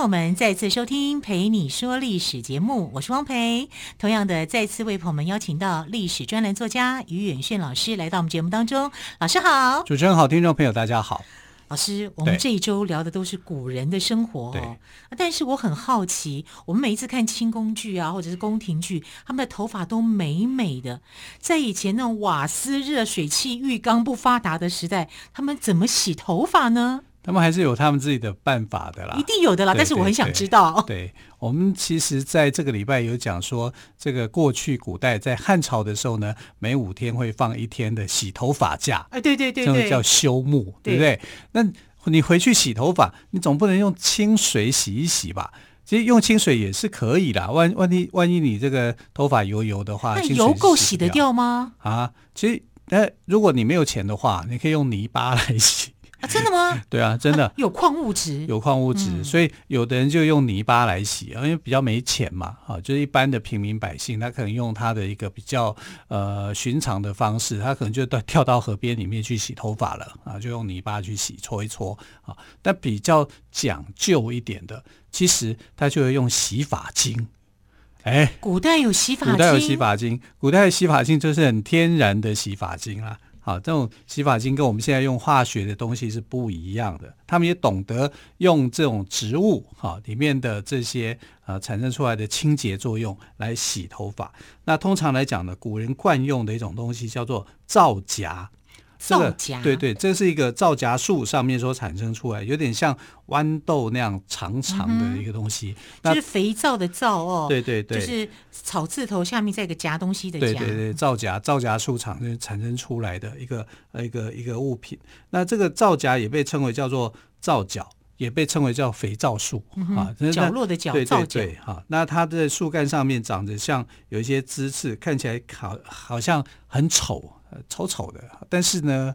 朋友们再次收听《陪你说历史》节目，我是汪培。同样的，再次为朋友们邀请到历史专栏作家于远炫老师来到我们节目当中。老师好，主持人好，听众朋友大家好。老师，我们这一周聊的都是古人的生活哦。但是我很好奇，我们每一次看清宫剧啊，或者是宫廷剧，他们的头发都美美的。在以前那种瓦斯热水器浴缸不发达的时代，他们怎么洗头发呢？他们还是有他们自己的办法的啦，一定有的啦。但是我很想知道。对，我们其实在这个礼拜有讲说，这个过去古代在汉朝的时候呢，每五天会放一天的洗头发假。哎，对对对，这个叫休沐，对不对？那你回去洗头发，你总不能用清水洗一洗吧？其实用清水也是可以的。万万一万一你这个头发油油的话，那油够洗得掉吗？啊，其实那如果你没有钱的话，你可以用泥巴来洗。啊，真的吗？对啊，真的、啊、有矿物质，有矿物质、嗯，所以有的人就用泥巴来洗，因为比较没钱嘛，啊，就是一般的平民百姓，他可能用他的一个比较呃寻常的方式，他可能就到跳到河边里面去洗头发了啊，就用泥巴去洗，搓一搓啊。但比较讲究一点的，其实他就会用洗发精。哎，古代有洗发精，古代有洗发精，古代的洗发精就是很天然的洗发精啦。好，这种洗发精跟我们现在用化学的东西是不一样的。他们也懂得用这种植物哈里面的这些呃产生出来的清洁作用来洗头发。那通常来讲呢，古人惯用的一种东西叫做皂荚。皂荚，对对，这是一个皂荚树上面所产生出来，有点像豌豆那样长长的一个东西，就是肥皂的皂哦。对对对，就是草字头下面再一个夹东西的夹。对对对，皂荚皂荚树产生产生出来的一个一个一个物品。那这个皂荚也被称为叫做皂角，也被称为叫肥皂树、嗯、啊。角落的角，对对对，哈。那它的树干上面长着像有一些枝刺，看起来好好像很丑。丑丑的，但是呢，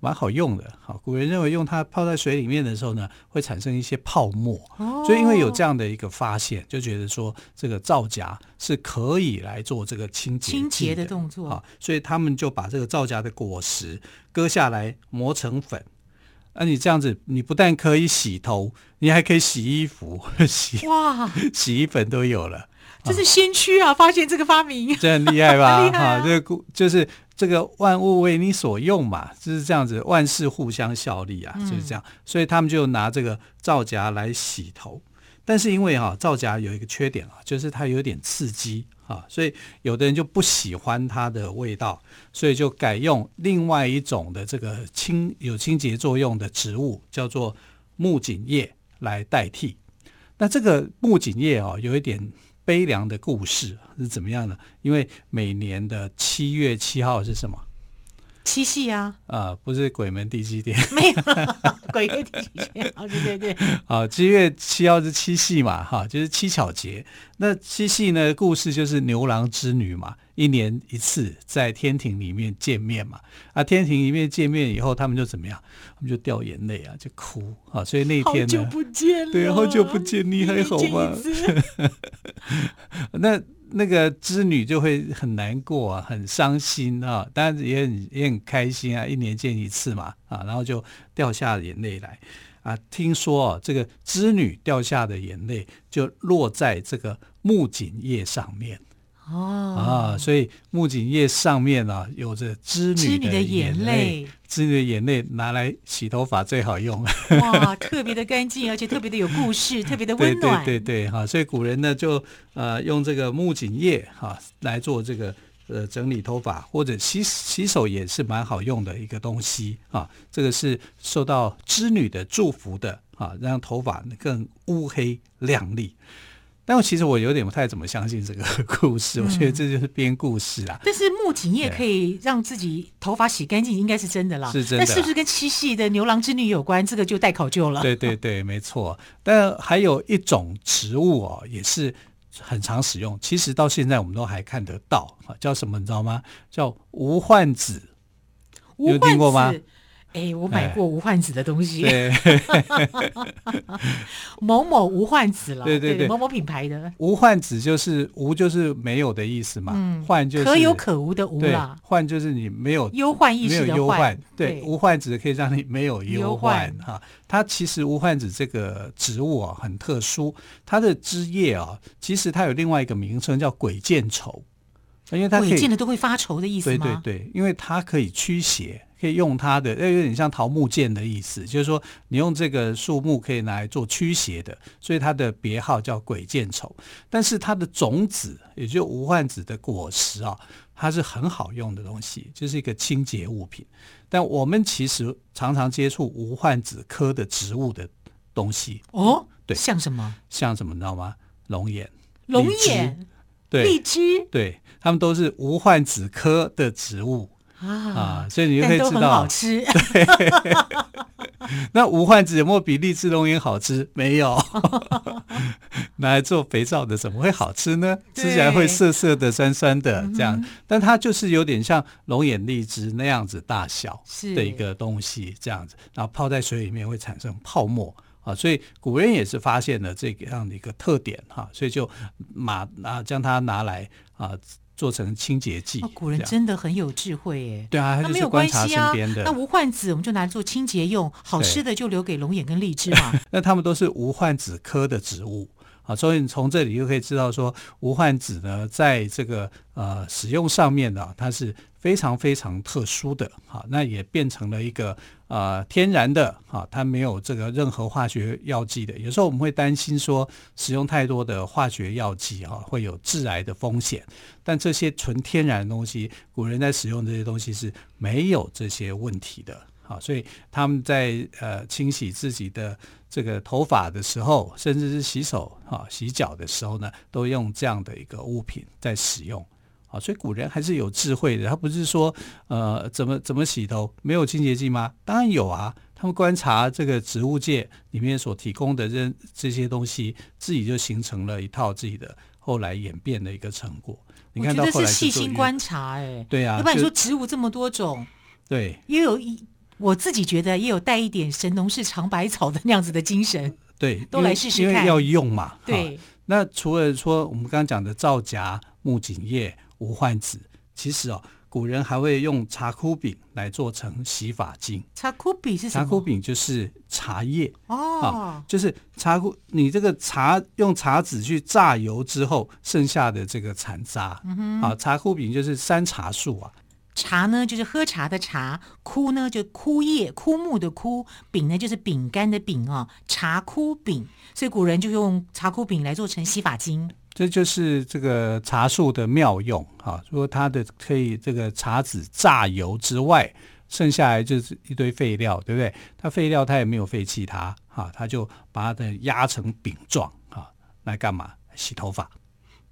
蛮好用的。好，古人认为用它泡在水里面的时候呢，会产生一些泡沫。哦，所以因为有这样的一个发现，就觉得说这个皂荚是可以来做这个清洁清洁的动作。好，所以他们就把这个皂荚的果实割下来磨成粉。那你这样子，你不但可以洗头，你还可以洗衣服，洗哇，洗衣粉都有了。这是先驱啊！发现这个发明，这很厉害吧？哈、啊，这个就是这个万物为你所用嘛，就是这样子，万事互相效力啊，就是这样。所以他们就拿这个皂荚来洗头，但是因为哈、啊，皂荚有一个缺点啊，就是它有点刺激啊，所以有的人就不喜欢它的味道，所以就改用另外一种的这个清有清洁作用的植物，叫做木槿叶来代替。那这个木槿叶啊，有一点。悲凉的故事是怎么样的？因为每年的七月七号是什么？七夕啊！啊，不是鬼门第七天，没有对 对对。好，七月七号是七夕嘛，哈，就是七巧节。那七夕呢？故事就是牛郎织女嘛，一年一次在天庭里面见面嘛。啊，天庭里面见面以后，他们就怎么样？他们就掉眼泪啊，就哭啊。所以那天呢，好久不见了，对，好久不见，你还好吗？那。那个织女就会很难过啊，很伤心啊，当然也很也很开心啊，一年见一次嘛啊，然后就掉下眼泪来啊。听说啊，这个织女掉下的眼泪就落在这个木槿叶上面。哦啊，所以木槿叶上面啊，有着织女的眼泪，织女的眼泪拿来洗头发最好用。哇，特别的干净，而且特别的有故事，特别的温暖。对对对对，哈，所以古人呢就呃用这个木槿叶哈来做这个呃整理头发，或者洗洗手也是蛮好用的一个东西啊。这个是受到织女的祝福的啊，让头发更乌黑亮丽。但我其实我有点不太怎么相信这个 故事，嗯、我觉得这就是编故事啊。但是木槿叶可以让自己头发洗干净，应该是真的啦。是真的。那是不是跟七夕的牛郎织女有关？这个就待考究了。对对对，没错。但还有一种植物哦，也是很常使用，其实到现在我们都还看得到啊，叫什么你知道吗？叫无患子，有听过吗？哎，我买过无患子的东西。对，某某无患子了。对对对，某某品牌的无患子就是无就是没有的意思嘛。嗯，患就是可有可无的无啦。患就是你没有忧患意识的患。对，无患子可以让你没有忧患哈。它其实无患子这个植物啊很特殊，它的枝叶啊其实它有另外一个名称叫鬼见愁，因为它鬼见的都会发愁的意思吗？对对对，因为它可以驱邪。可以用它的，那有点像桃木剑的意思，就是说你用这个树木可以拿来做驱邪的，所以它的别号叫鬼见愁。但是它的种子，也就无患子的果实啊，它是很好用的东西，就是一个清洁物品。但我们其实常常接触无患子科的植物的东西哦，对，像什么？像什么你知道吗？龙眼、龙眼、对，荔枝，对，它们都是无患子科的植物。啊，啊，所以你就可以知道，好吃。对，那无患子有没有比荔枝龙眼好吃？没有，拿来做肥皂的怎么会好吃呢？吃起来会涩涩的、酸酸的这样，但它就是有点像龙眼、荔枝那样子大小的一个东西，这样子，然后泡在水里面会产生泡沫啊，所以古人也是发现了这个样的一个特点哈，所以就马啊将它拿来啊。做成清洁剂。哦，古人真的很有智慧耶。对啊，他就是观察身边的。那没有关系啊，那无患子我们就拿来做清洁用，好吃的就留给龙眼跟荔枝嘛。那他们都是无患子科的植物啊，所以你从这里就可以知道说，无患子呢，在这个呃使用上面呢，它是。非常非常特殊的哈，那也变成了一个呃天然的哈，它没有这个任何化学药剂的。有时候我们会担心说，使用太多的化学药剂哈，会有致癌的风险。但这些纯天然的东西，古人在使用这些东西是没有这些问题的。好，所以他们在呃清洗自己的这个头发的时候，甚至是洗手啊、洗脚的时候呢，都用这样的一个物品在使用。啊，所以古人还是有智慧的。他不是说，呃，怎么怎么洗头没有清洁剂吗？当然有啊。他们观察这个植物界里面所提供的这这些东西，自己就形成了一套自己的后来演变的一个成果。你看到后来，我觉得是细心观察，哎，对啊。要不然你说植物这么多种，对，也有一我自己觉得也有带一点神农氏尝百草的那样子的精神。对，都来试试看，因为要用嘛。对。那除了说我们刚刚讲的皂荚、木槿叶。无患子，其实哦，古人还会用茶枯饼来做成洗发精。茶枯饼是什么？茶枯饼就是茶叶哦、啊，就是茶枯。你这个茶用茶籽去榨油之后剩下的这个残渣，啊，茶枯饼就是山茶树啊。茶呢就是喝茶的茶，枯呢就枯叶、枯木的枯，饼呢就是饼干的饼啊。茶枯饼，所以古人就用茶枯饼来做成洗发精。这就是这个茶树的妙用啊！说它的可以这个茶籽榨油之外，剩下来就是一堆废料，对不对？它废料它也没有废弃它，哈，它就把它的压成饼状啊，来干嘛？洗头发。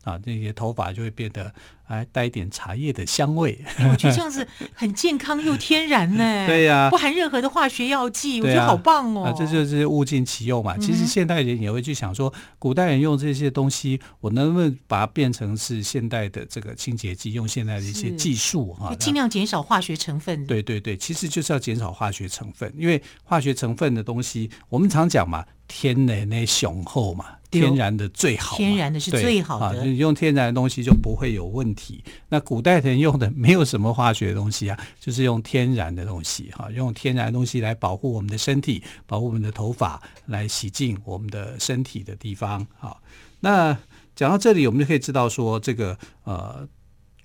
啊，那些头发就会变得还带一点茶叶的香味。我觉得这样子很健康又天然呢。对呀、啊，不含任何的化学药剂，我觉得好棒哦。啊，这就是物尽其用嘛。其实现代人也会去想说，古代人用这些东西，我能不能把它变成是现代的这个清洁剂，用现代的一些技术哈，尽量减少化学成分。对对对，其实就是要减少化学成分，因为化学成分的东西，我们常讲嘛。天然的雄厚嘛，天然的最好，天然的是最好的。啊，用天然的东西就不会有问题。那古代人用的没有什么化学的东西啊，就是用天然的东西哈，用天然的东西来保护我们的身体，保护我们的头发，来洗净我们的身体的地方。好，那讲到这里，我们就可以知道说，这个呃，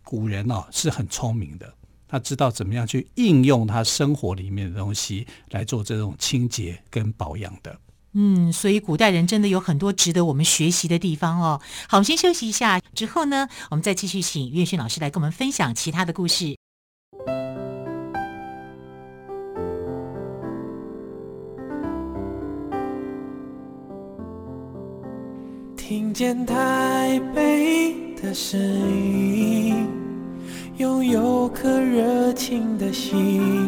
古人哦是很聪明的，他知道怎么样去应用他生活里面的东西来做这种清洁跟保养的。嗯，所以古代人真的有很多值得我们学习的地方哦。好，我们先休息一下，之后呢，我们再继续请岳勋老师来跟我们分享其他的故事。听见台北的声音，拥有颗热情的心，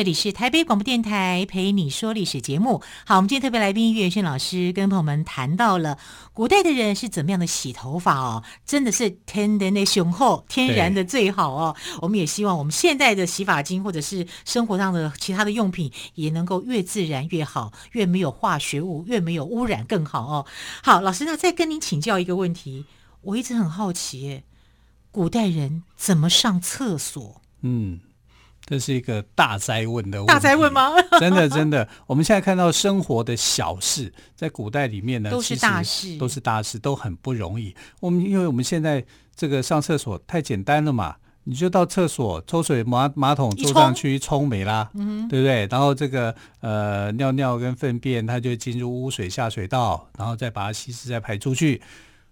这里是台北广播电台陪你说历史节目。好，我们今天特别来宾岳轩老师跟朋友们谈到了古代的人是怎么样的洗头发哦，真的是天然的雄厚，天然的最好哦。我们也希望我们现在的洗发精或者是生活上的其他的用品也能够越自然越好，越没有化学物，越没有污染更好哦。好，老师，那再跟您请教一个问题，我一直很好奇，古代人怎么上厕所？嗯。这是一个大灾问的问题，大灾问吗？真的真的，我们现在看到生活的小事，在古代里面呢，都是大事，都是大事，都很不容易。我们因为我们现在这个上厕所太简单了嘛，你就到厕所抽水马马桶坐上去冲没啦，嗯，对不对？然后这个呃尿尿跟粪便，它就进入污水下水道，然后再把它稀释再排出去，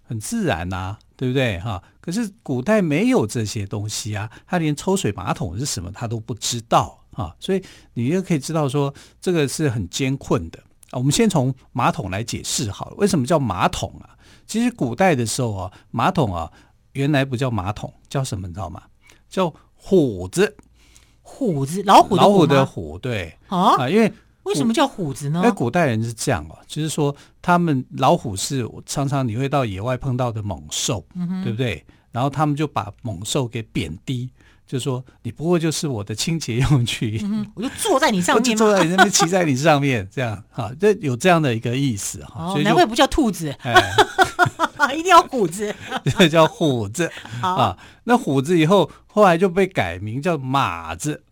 很自然呐、啊。对不对哈？可是古代没有这些东西啊，他连抽水马桶是什么他都不知道啊，所以你就可以知道说这个是很艰困的啊。我们先从马桶来解释好了，为什么叫马桶啊？其实古代的时候啊，马桶啊原来不叫马桶，叫什么你知道吗？叫虎子，虎子，老虎的虎，老虎的虎，对啊，因为。为什么叫虎子呢？因为古代人是这样哦，就是说他们老虎是常常你会到野外碰到的猛兽，嗯、对不对？然后他们就把猛兽给贬低，就说你不过就是我的清洁用具，嗯，我就坐在你上面，坐在你那边，骑在你上面，这样哈，这有这样的一个意思哈。哦，难怪不叫兔子，哎、一定要虎子，这叫虎子啊。那虎子以后后来就被改名叫马子。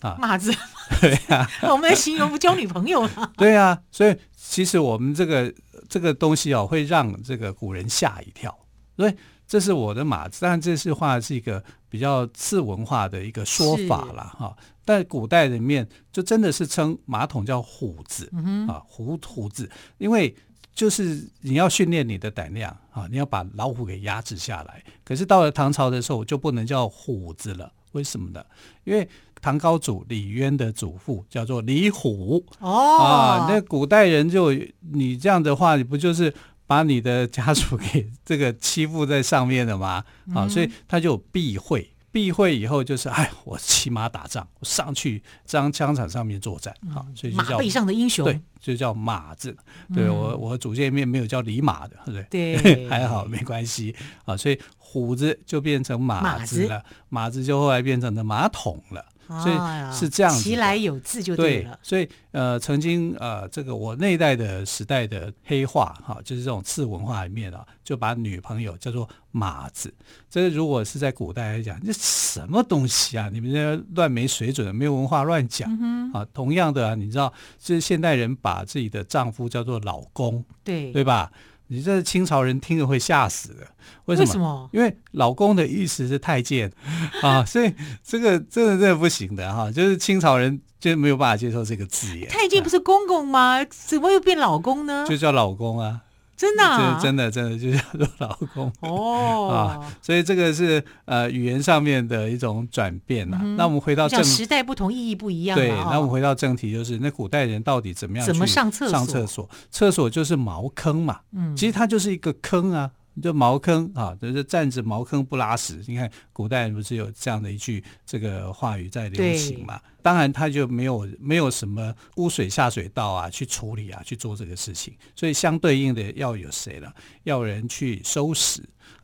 啊，马子，对呀、啊，我们的形容不交女朋友了。对呀、啊，所以其实我们这个这个东西哦，会让这个古人吓一跳。所以这是我的马子，但这是话是一个比较次文化的一个说法了哈。但古代里面就真的是称马桶叫虎子、嗯、啊，虎虎子，因为就是你要训练你的胆量啊，你要把老虎给压制下来。可是到了唐朝的时候，就不能叫虎子了，为什么呢？因为唐高祖李渊的祖父叫做李虎。哦。啊，那古代人就你这样的话，你不就是把你的家属给这个欺负在上面了吗？啊，嗯、所以他就避讳，避讳以后就是哎，我骑马打仗，我上去张疆场上面作战，好、嗯，所以就叫马背上的英雄，对，就叫马字。对、嗯、我，我祖先里面没有叫李马的，对。不对？对，还好没关系。啊，所以虎子就变成马子了，马子。就后来变成了马桶了。所以是这样子，其来有字就对了。对，所以呃，曾经呃，这个我那一代的时代的黑话哈，就是这种次文化里面啊，就把女朋友叫做马子。这个如果是在古代来讲，这什么东西啊？你们这乱没水准，没有文化乱讲、嗯、啊！同样的啊，你知道，就是现代人把自己的丈夫叫做老公，对对吧？你这清朝人听了会吓死的，为什么？为什么？因为老公的意思是太监 啊，所以这个真的真的不行的哈，就是清朝人就没有办法接受这个字眼。太监不是公公吗？怎么又变老公呢？就叫老公啊。真的、啊，真的真的就叫做老公 哦啊，所以这个是呃语言上面的一种转变呐、嗯。那我们回到正时代不同，意义不一样。对，那我们回到正题，就是那古代人到底怎么样怎么上厕所？上厕所，厕所就是茅坑嘛。嗯，其实它就是一个坑啊。就茅坑啊，就是站着茅坑不拉屎。你看古代人不是有这样的一句这个话语在流行嘛？当然他就没有没有什么污水下水道啊，去处理啊，去做这个事情。所以相对应的要有谁了？要有人去收拾。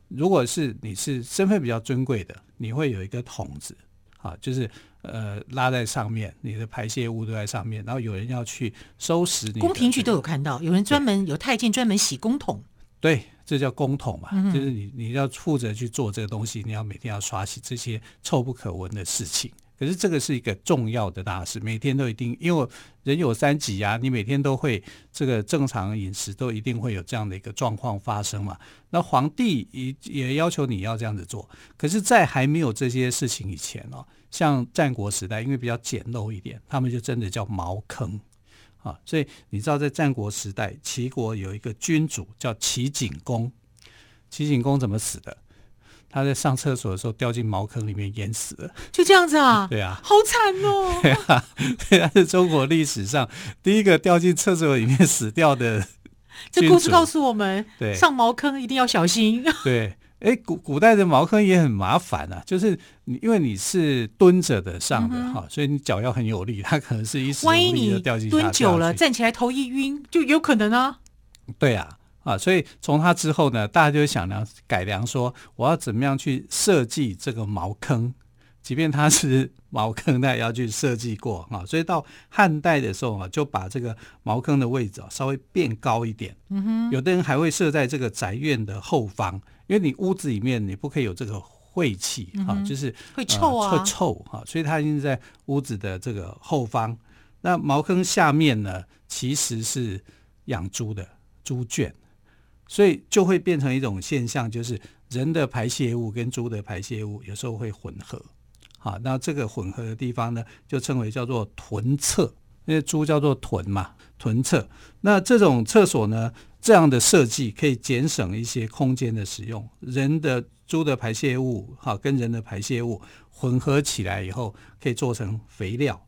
如果是你是身份比较尊贵的，你会有一个桶子啊，就是呃拉在上面，你的排泄物都在上面，然后有人要去收拾你。宫廷剧都有看到，有人专门有太监专门洗公桶。对，这叫公统嘛，嗯、就是你你要负责去做这个东西，你要每天要刷洗这些臭不可闻的事情，可是这个是一个重要的大事，每天都一定，因为人有三急啊，你每天都会这个正常饮食都一定会有这样的一个状况发生嘛。那皇帝也也要求你要这样子做，可是，在还没有这些事情以前哦，像战国时代，因为比较简陋一点，他们就真的叫茅坑啊。所以你知道，在战国时代，齐国有一个君主叫齐景公，齐景公怎么死的？他在上厕所的时候掉进茅坑里面淹死了，就这样子啊？对啊，好惨哦！对啊，他是中国历史上第一个掉进厕所里面死掉的。这故事告诉我们，对，上茅坑一定要小心。对，哎，古古代的茅坑也很麻烦啊，就是你因为你是蹲着的上的哈、嗯，所以你脚要很有力，它可能是一时万一你蹲久了，站起来头一晕，就有可能啊。对啊。啊，所以从他之后呢，大家就想量改良，说我要怎么样去设计这个茅坑，即便它是 茅坑，那也要去设计过啊。所以到汉代的时候啊，就把这个茅坑的位置啊稍微变高一点。嗯哼，有的人还会设在这个宅院的后方，因为你屋子里面你不可以有这个晦气啊，就是会臭啊，会臭啊，所以它已经在屋子的这个后方。那茅坑下面呢，其实是养猪的猪圈。所以就会变成一种现象，就是人的排泄物跟猪的排泄物有时候会混合，好，那这个混合的地方呢，就称为叫做臀厕，因为猪叫做臀嘛，臀厕。那这种厕所呢，这样的设计可以节省一些空间的使用。人的猪的排泄物，哈，跟人的排泄物混合起来以后，可以做成肥料，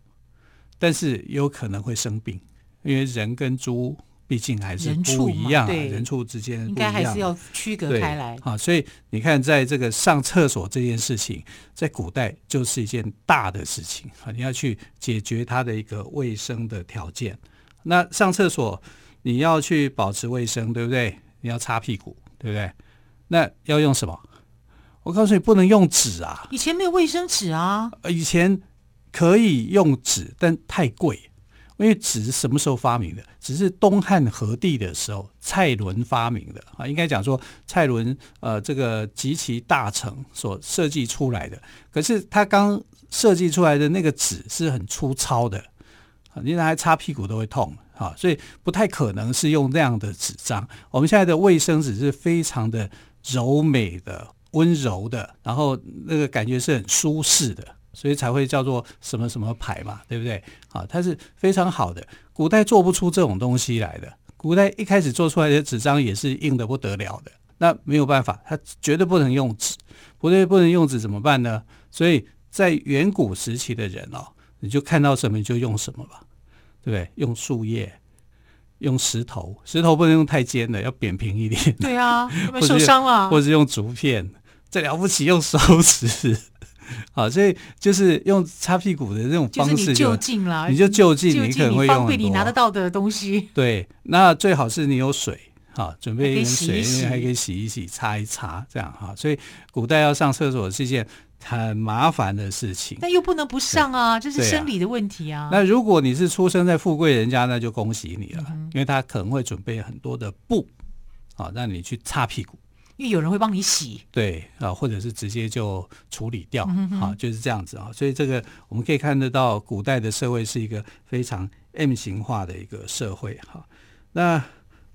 但是有可能会生病，因为人跟猪。毕竟还是不一样，啊人畜之间应该还是要区隔开来。啊，所以你看，在这个上厕所这件事情，在古代就是一件大的事情啊！你要去解决它的一个卫生的条件。那上厕所你要去保持卫生，对不对？你要擦屁股，对不对？那要用什么？我告诉你，不能用纸啊！以前没有卫生纸啊。以前可以用纸，但太贵。因为纸是什么时候发明的？只是东汉和帝的时候，蔡伦发明的啊。应该讲说，蔡伦呃这个极其大成所设计出来的。可是他刚设计出来的那个纸是很粗糙的，你拿来擦屁股都会痛啊，所以不太可能是用这样的纸张。我们现在的卫生纸是非常的柔美的、温柔的，然后那个感觉是很舒适的。所以才会叫做什么什么牌嘛，对不对？啊，它是非常好的。古代做不出这种东西来的，古代一开始做出来的纸张也是硬的不得了的。那没有办法，它绝对不能用纸，不对，不能用纸怎么办呢？所以在远古时期的人哦，你就看到什么你就用什么吧，对不对？用树叶，用石头，石头不能用太尖的，要扁平一点。对啊，有没有受伤了？或者用竹片，这了不起用手指。好，所以就是用擦屁股的这种方式就，就是你就近了，你就就近，你可能会用方便你拿得到的东西。对，那最好是你有水，好，准备一点水，因为还可以洗一洗、擦一擦，这样哈。所以古代要上厕所是一件很麻烦的事情，但又不能不上啊，这是生理的问题啊。啊那如果你是出生在富贵人家，那就恭喜你了，嗯、因为他可能会准备很多的布，好，让你去擦屁股。因为有人会帮你洗，对啊，或者是直接就处理掉，嗯、啊，就是这样子啊。所以这个我们可以看得到，古代的社会是一个非常 M 型化的一个社会哈。那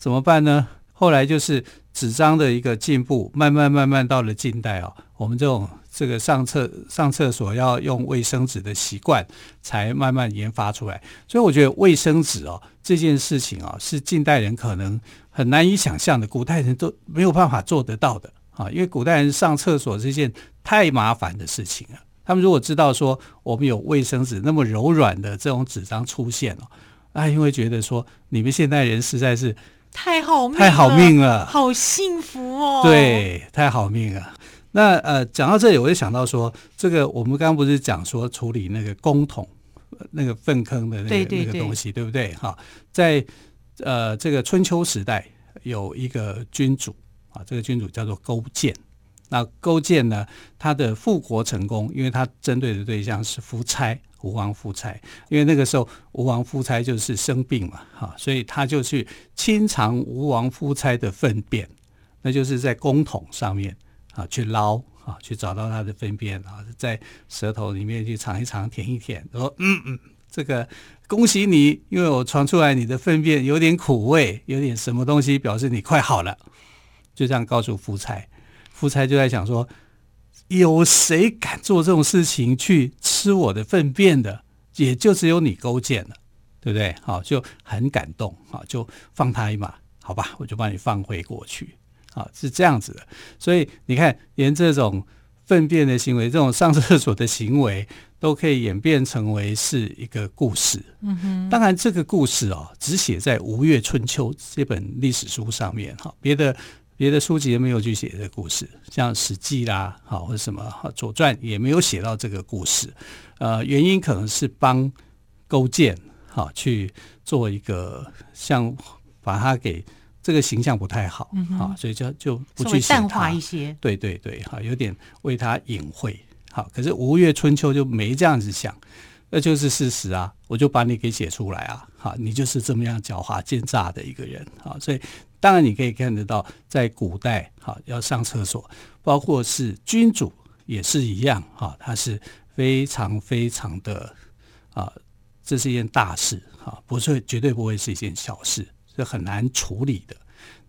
怎么办呢？后来就是纸张的一个进步，慢慢慢慢到了近代啊，我们这种这个上厕上厕所要用卫生纸的习惯，才慢慢研发出来。所以我觉得卫生纸哦这件事情啊，是近代人可能。很难以想象的，古代人都没有办法做得到的啊！因为古代人上厕所是一件太麻烦的事情了。他们如果知道说我们有卫生纸那么柔软的这种纸张出现了，啊，因为觉得说你们现代人实在是太好命，太好命了，好幸福哦！对，太好命了。那呃，讲到这里，我就想到说，这个我们刚刚不是讲说处理那个公桶那个粪坑的那个那个东西，对不对？哈，在。呃，这个春秋时代有一个君主啊，这个君主叫做勾践。那勾践呢，他的复国成功，因为他针对的对象是夫差吴王夫差，因为那个时候吴王夫差就是生病嘛，哈，所以他就去清偿吴王夫差的粪便，那就是在公桶上面啊去捞啊，去找到他的粪便啊，在舌头里面去尝一尝、舔一舔，说嗯嗯，这个恭喜你，因为我传出来你的粪便有点苦味，有点什么东西，表示你快好了。就这样告诉夫差，夫差就在想说，有谁敢做这种事情去吃我的粪便的？也就只有你勾践了，对不对？好，就很感动，好，就放他一马，好吧，我就把你放回过去。好，是这样子的，所以你看，连这种粪便的行为，这种上厕所的行为，都可以演变成为是一个故事。嗯哼，当然这个故事哦，只写在《吴越春秋》这本历史书上面哈，别的别的书籍也没有去写这个故事，像《史记》啦，好或者什么《左传》也没有写到这个故事。呃，原因可能是帮勾践好去做一个像把他给。这个形象不太好，嗯、啊，所以就就不去淡化一些。对对对，哈，有点为他隐晦。好，可是《吴越春秋》就没这样子想，那就是事实啊，我就把你给写出来啊，好，你就是这么样狡猾奸诈的一个人，好，所以当然你可以看得到，在古代，哈，要上厕所，包括是君主也是一样，哈，他是非常非常的啊，这是一件大事，哈，不是绝对不会是一件小事。是很难处理的，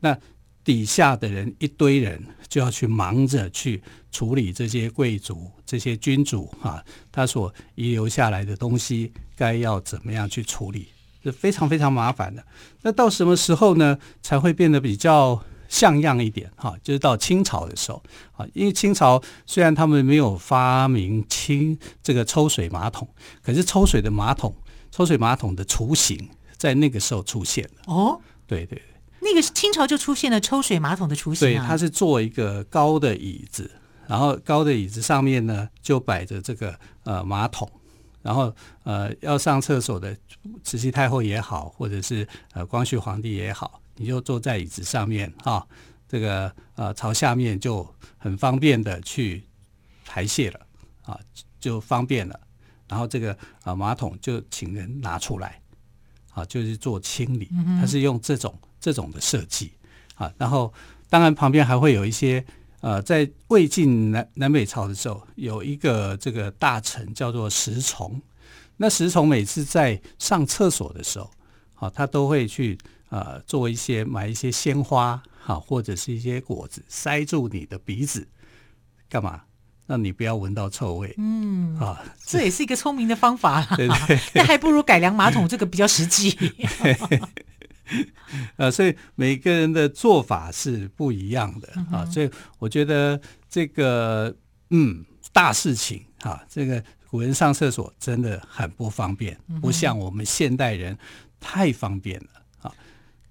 那底下的人一堆人就要去忙着去处理这些贵族、这些君主啊，他所遗留下来的东西该要怎么样去处理，是非常非常麻烦的。那到什么时候呢，才会变得比较像样一点？哈，就是到清朝的时候啊，因为清朝虽然他们没有发明清这个抽水马桶，可是抽水的马桶、抽水马桶的雏形。在那个时候出现了哦，对对对，那个清朝就出现了抽水马桶的雏形，对，它是做一个高的椅子，然后高的椅子上面呢就摆着这个呃马桶，然后呃要上厕所的慈禧太后也好，或者是呃光绪皇帝也好，你就坐在椅子上面哈，这个呃朝下面就很方便的去排泄了啊，就方便了，然后这个啊马桶就请人拿出来。啊，就是做清理，它是用这种这种的设计啊。然后，当然旁边还会有一些呃，在魏晋南南北朝的时候，有一个这个大臣叫做石崇。那石崇每次在上厕所的时候，啊，他都会去呃做一些买一些鲜花，啊，或者是一些果子塞住你的鼻子，干嘛？让你不要闻到臭味，嗯啊，这也是一个聪明的方法啦。对对，那还不如改良马桶这个比较实际。呃，所以每个人的做法是不一样的啊，所以我觉得这个嗯大事情啊，这个古人上厕所真的很不方便，不像我们现代人太方便了啊。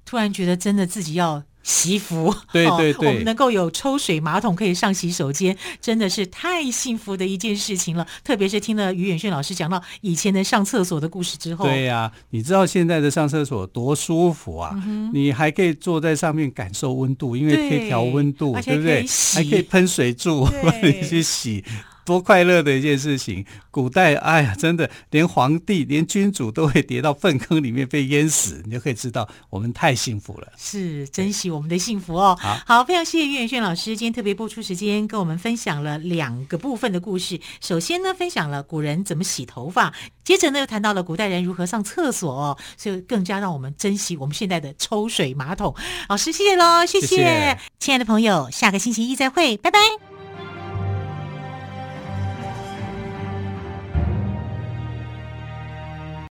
突然觉得真的自己要。惜福，对对对，哦，我们能够有抽水马桶可以上洗手间，真的是太幸福的一件事情了。特别是听了于远炫老师讲到以前的上厕所的故事之后，对呀，啊，你知道现在的上厕所多舒服啊，嗯！你还可以坐在上面感受温度，因为可以调温度，对不对？还可以喷水柱帮你去洗。多快乐的一件事情！古代，哎呀，真的连皇帝、连君主都会跌到粪坑里面被淹死，你就可以知道我们太幸福了。是珍惜我们的幸福哦。好，好，非常谢谢岳远炫老师今天特别播出时间，跟我们分享了两个部分的故事。首先呢，分享了古人怎么洗头发；接着呢，又谈到了古代人如何上厕所哦，所以更加让我们珍惜我们现在的抽水马桶。老师，谢谢喽，谢谢，谢谢亲爱的朋友，下个星期一再会，拜拜。